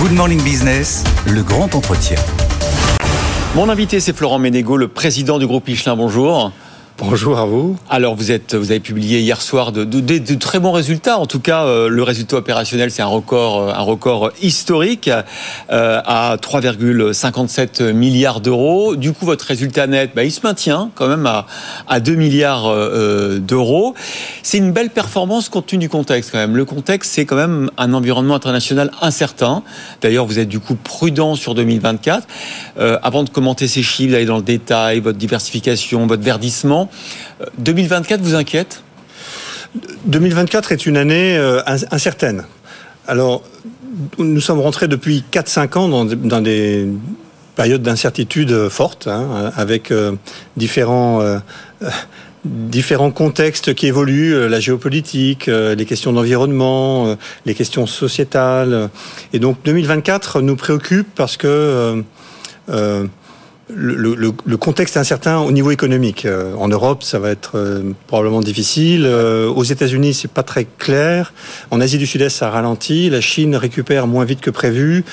Good Morning Business, le grand entretien. Mon invité, c'est Florent Ménégo, le président du groupe Michelin. Bonjour. Bonjour à vous. Alors, vous, êtes, vous avez publié hier soir de, de, très bons résultats. En tout cas, euh, le résultat opérationnel, c'est un record, euh, un record historique euh, à 3,57 milliards d'euros. Du coup, votre résultat net, bah, il se maintient quand même à, à 2 milliards d'euros. C'est une belle performance compte tenu du contexte quand même. Le contexte, c'est quand même un environnement international incertain. D'ailleurs, vous êtes du coup prudent sur 2024. avant de commenter ces chiffres, d'aller dans le détail, votre diversification, votre verdissement, 2024 vous inquiète? 2024 est une année euh, incertaine. Alors, nous sommes rentrés depuis 4-5 ans dans, des périodes d'incertitude fortes, hein, avec euh, différents, euh, différents contextes qui évoluent, la géopolitique, les questions d'environnement, les questions sociétales. Et donc 2024 nous préoccupe parce que le, contexte est incertain au niveau économique. Euh, en Europe, ça va être euh, probablement difficile. Euh, aux États-Unis, c'est pas très clair. En Asie du Sud-Est, ça ralentit. La Chine récupère moins vite que prévu.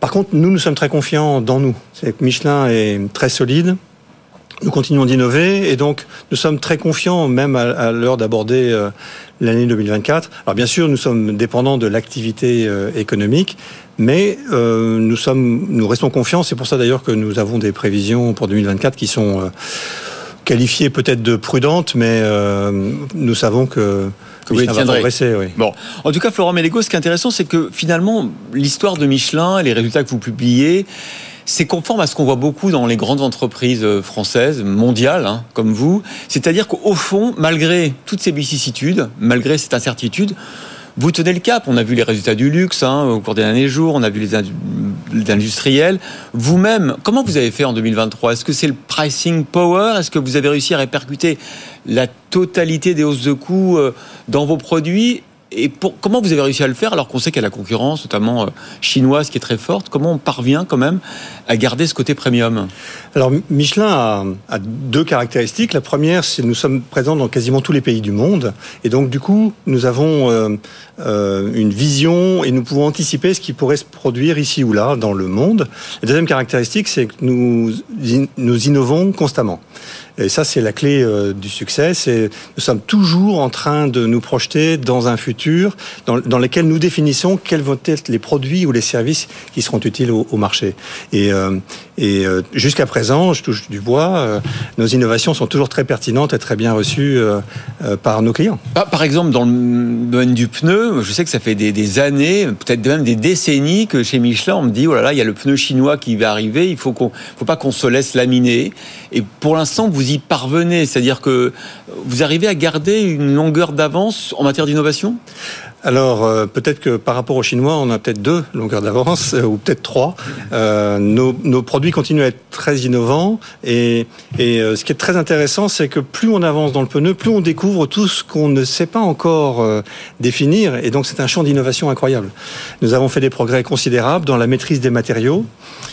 Par contre, nous, nous sommes très confiants dans nous. C'est que Michelin est très solide. Nous continuons d'innover et donc nous sommes très confiants, même à, l'heure d'aborder l'année 2024. Alors bien sûr, nous sommes dépendants de l'activité économique, mais euh, nous, sommes, nous restons confiants. C'est pour ça d'ailleurs que nous avons des prévisions pour 2024 qui sont euh, qualifiées peut-être de prudentes, mais euh, nous savons que que vous va progresser, oui. Bon, en tout cas, Florent Mélégo, ce qui est intéressant, c'est que finalement, l'histoire de Michelin les résultats que vous publiez, c'est conforme à ce qu'on voit beaucoup dans les grandes entreprises françaises, mondiales, hein, comme vous. C'est-à-dire qu'au fond, malgré toutes ces vicissitudes, malgré cette incertitude, vous tenez le cap. On a vu les résultats du luxe hein, au cours des derniers jours. On a vu les industriels. Vous-même, comment vous avez fait en 2023 Est-ce que c'est le pricing power? Est-ce que vous avez réussi à répercuter la totalité des hausses de coûts euh, dans vos produits? Et comment vous avez réussi à le faire alors qu'on sait qu'il y a la concurrence, notamment euh, chinoise, qui est très forte? Comment on parvient quand même à garder ce côté premium? Alors Michelin a, deux caractéristiques. La première, c'est que nous sommes présents dans quasiment tous les pays du monde. Et donc du coup, nous avons euh, euh, une vision et nous pouvons anticiper ce qui pourrait se produire ici ou là dans le monde. La deuxième caractéristique, c'est que nous, nous innovons constamment. Et ça, c'est la clé euh, du succès. Nous sommes toujours en train de nous projeter dans un futur dans, lequel nous définissons quels vont être les produits ou les services qui seront utiles au, marché. Euh, et euh, jusqu'à présent, je touche du bois, nos innovations sont toujours très pertinentes et très bien reçues par nos clients. Par exemple, dans le domaine du pneu, je sais que ça fait des, années, peut-être même des décennies, que chez Michelin, on me dit oh là là, il y a le pneu chinois qui va arriver. Il faut qu'on, faut pas qu'on se laisse laminer. Et pour l'instant, vous y parvenez C'est-à-dire que vous arrivez à garder une longueur d'avance en matière d'innovation? Alors euh, peut-être que par rapport aux Chinois, on a peut-être deux longueurs d'avance euh, ou peut-être trois. Euh, nos, produits continuent à être très innovants et, ce qui est très intéressant, c'est que plus on avance dans le pneu, plus on découvre tout ce qu'on ne sait pas encore définir et donc c'est un champ d'innovation incroyable. Nous avons fait des progrès considérables dans la maîtrise des matériaux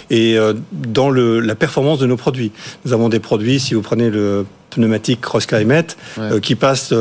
et dans la performance de nos produits. Nous avons des produits, si vous prenez le pneumatique Cross Climate, qui passe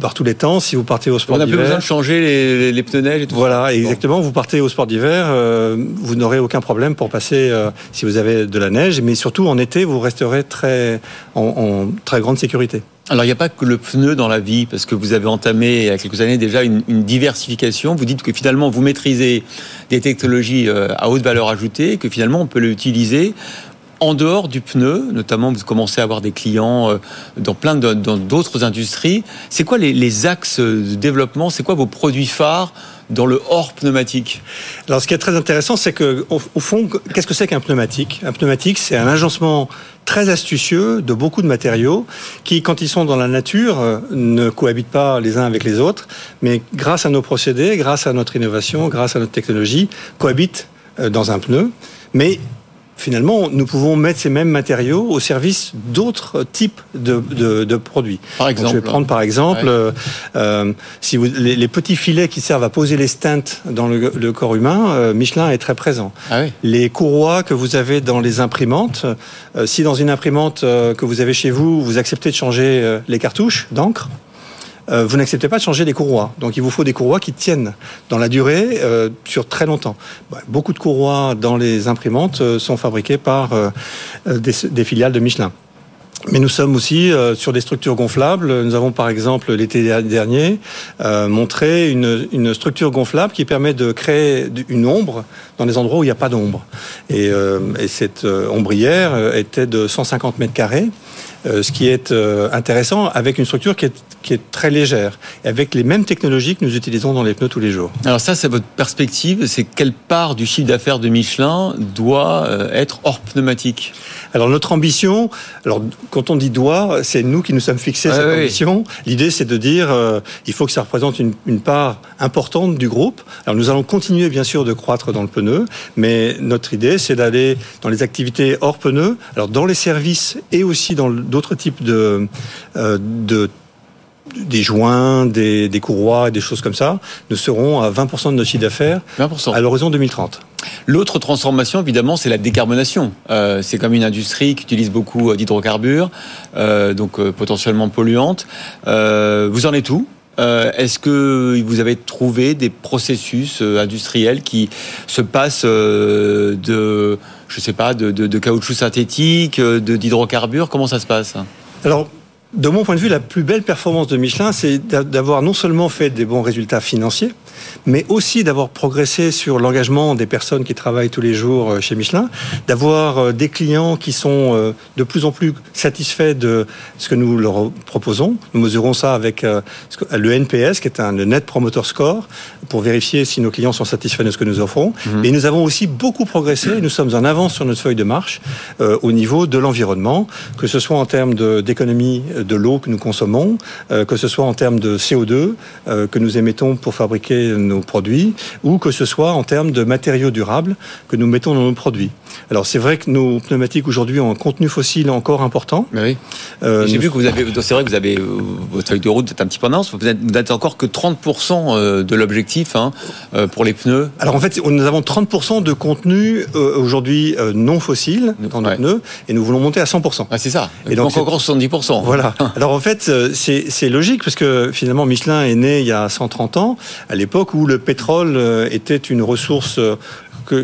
par tous les temps. Si vous partez au sport d'hiver, on n'a plus besoin de changer les, les, pneus neige et tout Voilà, exactement. Vous partez au sport d'hiver, euh, vous n'aurez aucun problème pour passer euh, si vous avez de la neige, mais surtout en été, vous resterez très en, très grande sécurité. Alors, il n'y a pas que le pneu dans la vie, parce que vous avez entamé il y a quelques années déjà une, une diversification. Vous dites que finalement, vous maîtrisez des technologies euh, à haute valeur ajoutée, que finalement, on peut l'utiliser en dehors du pneu, notamment vous commencez à avoir des clients euh, dans plein d'autres industries. C'est quoi les, axes de développement? C'est quoi vos produits phares dans le hors pneumatique? Alors, ce qui est très intéressant, c'est que au, fond, qu'est-ce que c'est qu'un pneumatique? Un pneumatique, c'est un agencement très astucieux de beaucoup de matériaux qui, quand ils sont dans la nature, euh, ne cohabitent pas les uns avec les autres, mais grâce à nos procédés, grâce à notre innovation, grâce à notre technologie, cohabitent euh, dans un pneu. Mais finalement, nous pouvons mettre ces mêmes matériaux au service d'autres types de, produits. Par exemple, je vais prendre par exemple, euh, euh, si vous, les, petits filets qui servent à poser les stents dans le, corps humain, euh, Michelin est très présent. Ah les courroies que vous avez dans les imprimantes, si dans une imprimante que vous avez chez vous, vous acceptez de changer les cartouches d'encre, vous n'acceptez pas de changer les courroies. Donc il vous faut des courroies qui tiennent dans la durée sur très longtemps. Beaucoup de courroies dans les imprimantes sont fabriquées par des filiales de Michelin. Mais nous sommes aussi euh, sur des structures gonflables. Nous avons par exemple l'été dernier euh, montré une, une, structure gonflable qui permet de créer une ombre dans des endroits où il n'y a pas d'ombre. Et, euh, et, cette ombrière était de 150 mètres carrés. Ce qui est intéressant avec une structure qui est, qui est très légère, avec les mêmes technologies que nous utilisons dans les pneus tous les jours. Alors ça, c'est votre perspective, c'est quelle part du chiffre d'affaires de Michelin doit être hors pneumatique? Alors notre ambition, alors quand on dit doit, c'est nous qui nous sommes fixés cette ambition. L'idée, c'est de dire, euh, il faut que ça représente une, une, part importante du groupe. Alors nous allons continuer bien sûr de croître dans le pneu, mais notre idée, c'est d'aller dans les activités hors pneu, alors dans les services et aussi dans d'autres types de, euh, de des joints, des, des, courroies, des choses comme ça, nous serons à 20% de notre chiffre d'affaires à l'horizon 2030. L'autre transformation, évidemment, c'est la décarbonation. Euh, c'est comme une industrie qui utilise beaucoup euh, d'hydrocarbures, euh, donc euh, potentiellement polluantes. Euh, vous en êtes où? Est-ce que vous avez trouvé des processus industriels qui se passent de, je sais pas, de, de, de caoutchouc synthétique, d'hydrocarbures Comment ça se passe Alors, de mon point de vue, la plus belle performance de Michelin, c'est d'avoir non seulement fait des bons résultats financiers, mais aussi d'avoir progressé sur l'engagement des personnes qui travaillent tous les jours euh, chez Michelin, d'avoir euh, des clients qui sont euh, de plus en plus satisfaits de ce que nous leur proposons. Nous mesurons ça avec le NPS, qui est un Net Promoter Score, pour vérifier si nos clients sont satisfaits de ce que nous offrons. Mhm. Et nous avons aussi beaucoup progressé. Nous sommes en avance sur notre feuille de marche au niveau de l'environnement, que ce soit en termes d'économie de l'eau que nous consommons, euh, que ce soit en termes de CO2 euh, que nous émettons pour fabriquer nos produits, ou que ce soit en termes de matériaux durables que nous mettons dans nos produits. Alors c'est vrai que nos pneumatiques aujourd'hui ont un contenu fossile encore important. oui. Euh, J'ai vu que vous avez, c'est vrai que vous avez votre feuille de route est un petit peu en avance. Vous n'êtes encore que 30% de l'objectif hein, pour les pneus. Alors en fait, nous avons 30% de contenu aujourd'hui non fossile dans nos pneus, et nous voulons monter à 100%. Ah, c'est ça. Et donc encore 70%. Voilà. Alors en fait, euh, c'est logique parce que finalement Michelin est né il y a 130 ans, à l'époque où le pétrole euh, était une ressource euh,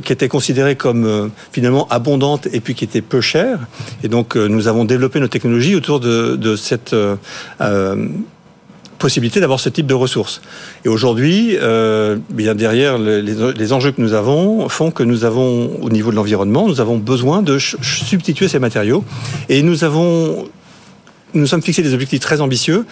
qui était considérée comme finalement abondante et puis qui était peu chère. Et donc nous avons développé nos technologies autour de, cette possibilité d'avoir ce type de ressources. Et aujourd'hui, bien derrière les, les, enjeux que nous avons font que nous avons, au niveau de l'environnement, nous avons besoin de substituer ces matériaux. Et nous avons nous sommes fixés des objectifs très ambitieux.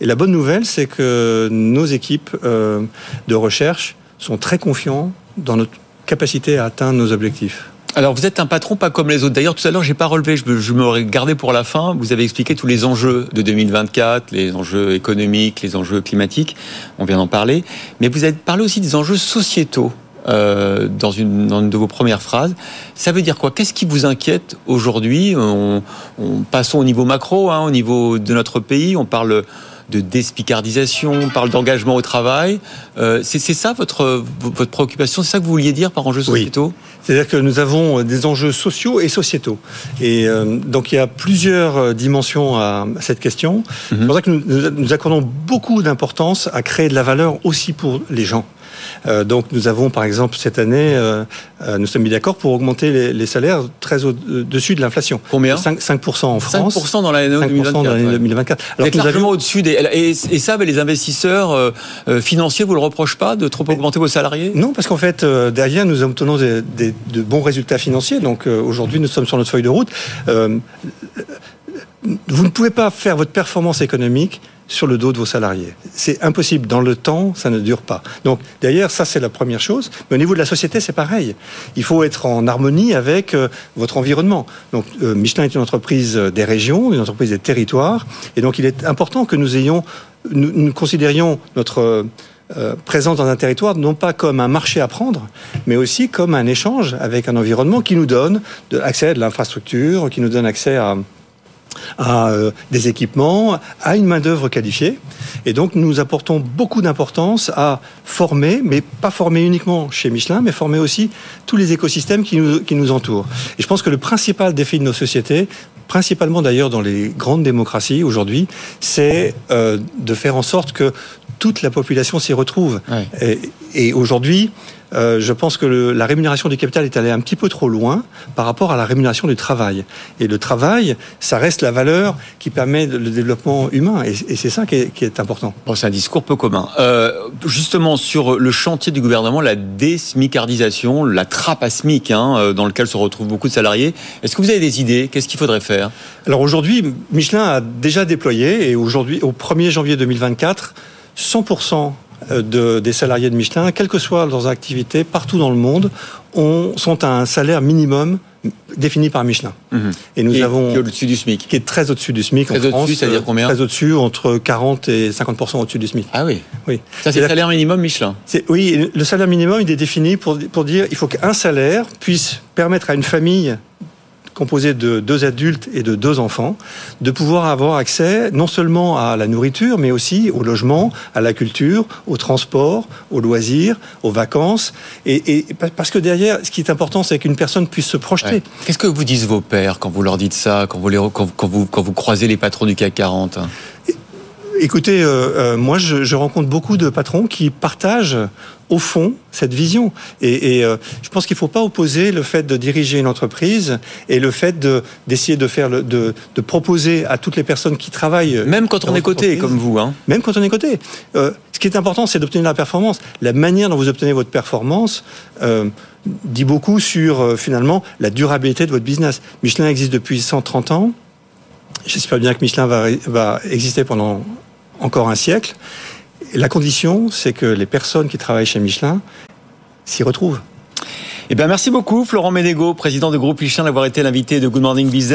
Et la bonne nouvelle, c'est que nos équipes euh, de recherche sont très confiants dans notre capacité à atteindre nos objectifs. Alors vous êtes un patron pas comme les autres. D'ailleurs tout à l'heure j'ai pas relevé, je me, je me gardé pour la fin. Vous avez expliqué tous les enjeux de 2024, les enjeux économiques, les enjeux climatiques. On vient d'en parler, mais vous avez parlé aussi des enjeux sociétaux. Euh, dans, une, dans, une, de vos premières phrases. Ça veut dire quoi? Qu'est-ce qui vous inquiète aujourd'hui? On, on, Passons au niveau macro, hein, au niveau de notre pays. On parle de despicardisation, on parle d'engagement au travail. Euh, c'est ça votre, votre préoccupation? C'est ça que vous vouliez dire par enjeux sociétaux? C'est-à-dire que nous avons des enjeux sociaux et sociétaux. Et euh, donc il y a plusieurs dimensions à cette question. C'est mhm. pour ça que nous, nous accordons beaucoup d'importance à créer de la valeur aussi pour les gens. Euh, donc nous avons par exemple cette année, euh, euh, nous sommes mis d'accord pour augmenter les, salaires très au-dessus de l'inflation. Combien 5, 5% en France. 5% dans l'année 2024. Dans 2024. Alors Vous largement au-dessus des... Et, ça, les investisseurs financiers vous le reprochent pas de trop augmenter vos salariés? Non, parce qu'en fait, derrière, nous obtenons des, de bons résultats financiers. Donc aujourd'hui, nous sommes sur notre feuille de route. Vous ne pouvez pas faire votre performance économique sur le dos de vos salariés. C'est impossible. Dans le temps, ça ne dure pas. Donc, derrière, ça, c'est la première chose. Mais au niveau de la société, c'est pareil. Il faut être en harmonie avec euh, votre environnement. Donc, euh, Michelin est une entreprise des régions, une entreprise des territoires. Et donc, il est important que nous ayons, nous, considérions notre euh, présence dans un territoire non pas comme un marché à prendre, mais aussi comme un échange avec un environnement qui nous donne accès à de l'infrastructure, qui nous donne accès à à euh, des équipements, à une main-d'œuvre qualifiée. Et donc, nous apportons beaucoup d'importance à former, mais pas former uniquement chez Michelin, mais former aussi tous les écosystèmes qui nous, qui nous entourent. Et je pense que le principal défi de nos sociétés, principalement d'ailleurs dans les grandes démocraties aujourd'hui, c'est euh, de faire en sorte que toute la population s'y retrouve. Et, et aujourd'hui, euh, je pense que le, la rémunération du capital est allée un petit peu trop loin par rapport à la rémunération du travail. Et le travail, ça reste la valeur qui permet le développement humain. Et, et c'est ça qui est, qui est, important. Bon, c'est un discours peu commun. Euh, justement, sur le chantier du gouvernement, la désmicardisation, la trappe à SMIC, hein, euh, dans lequel se retrouvent beaucoup de salariés, est-ce que vous avez des idées? Qu'est-ce qu'il faudrait faire? Alors aujourd'hui, Michelin a déjà déployé, et aujourd'hui, au 1er janvier 2024, 100% euh, de, des salariés de Michelin, quelle que soit leurs activités, partout dans le monde, ont, sont à un salaire minimum défini par Michelin. Mmh. Et nous avons qui est au-dessus du SMIC. Qui est très au-dessus du SMIC très en France. Au-dessus, c'est-à-dire combien Très au-dessus, entre 40 et 50% au-dessus du SMIC. Ah oui. Oui. Ça c'est le salaire minimum Michelin. Oui, le salaire minimum il est défini pour pour dire il faut qu'un salaire puisse permettre à une famille composé de deux adultes et de deux enfants, de pouvoir avoir accès non seulement à la nourriture, mais aussi au logement, à la culture, au transport, aux loisirs, aux vacances. Et, parce que derrière, ce qui est important, c'est qu'une personne puisse se projeter. Qu'est-ce que vous disent vos pères quand vous leur dites ça, quand vous croisez les patrons du CAC 40 Écoutez, euh, euh, moi, je, je, rencontre beaucoup de patrons qui partagent au fond cette vision. Et, et euh, je pense qu'il ne faut pas opposer le fait de diriger une entreprise et le fait d'essayer de, de, faire le, de, de, proposer à toutes les personnes qui travaillent. Même quand on est coté, comme vous. Hein. Même quand on est coté. Euh, ce qui est important, c'est d'obtenir la performance. La manière dont vous obtenez votre performance euh, dit beaucoup sur euh, finalement la durabilité de votre business. Michelin existe depuis 130 ans. J'espère bien que Michelin va, va exister pendant encore un siècle. La condition, c'est que les personnes qui travaillent chez Michelin s'y retrouvent. Eh bien, merci beaucoup, Florent Ménégo, président du groupe Michelin, d'avoir été l'invité de Good Morning Business.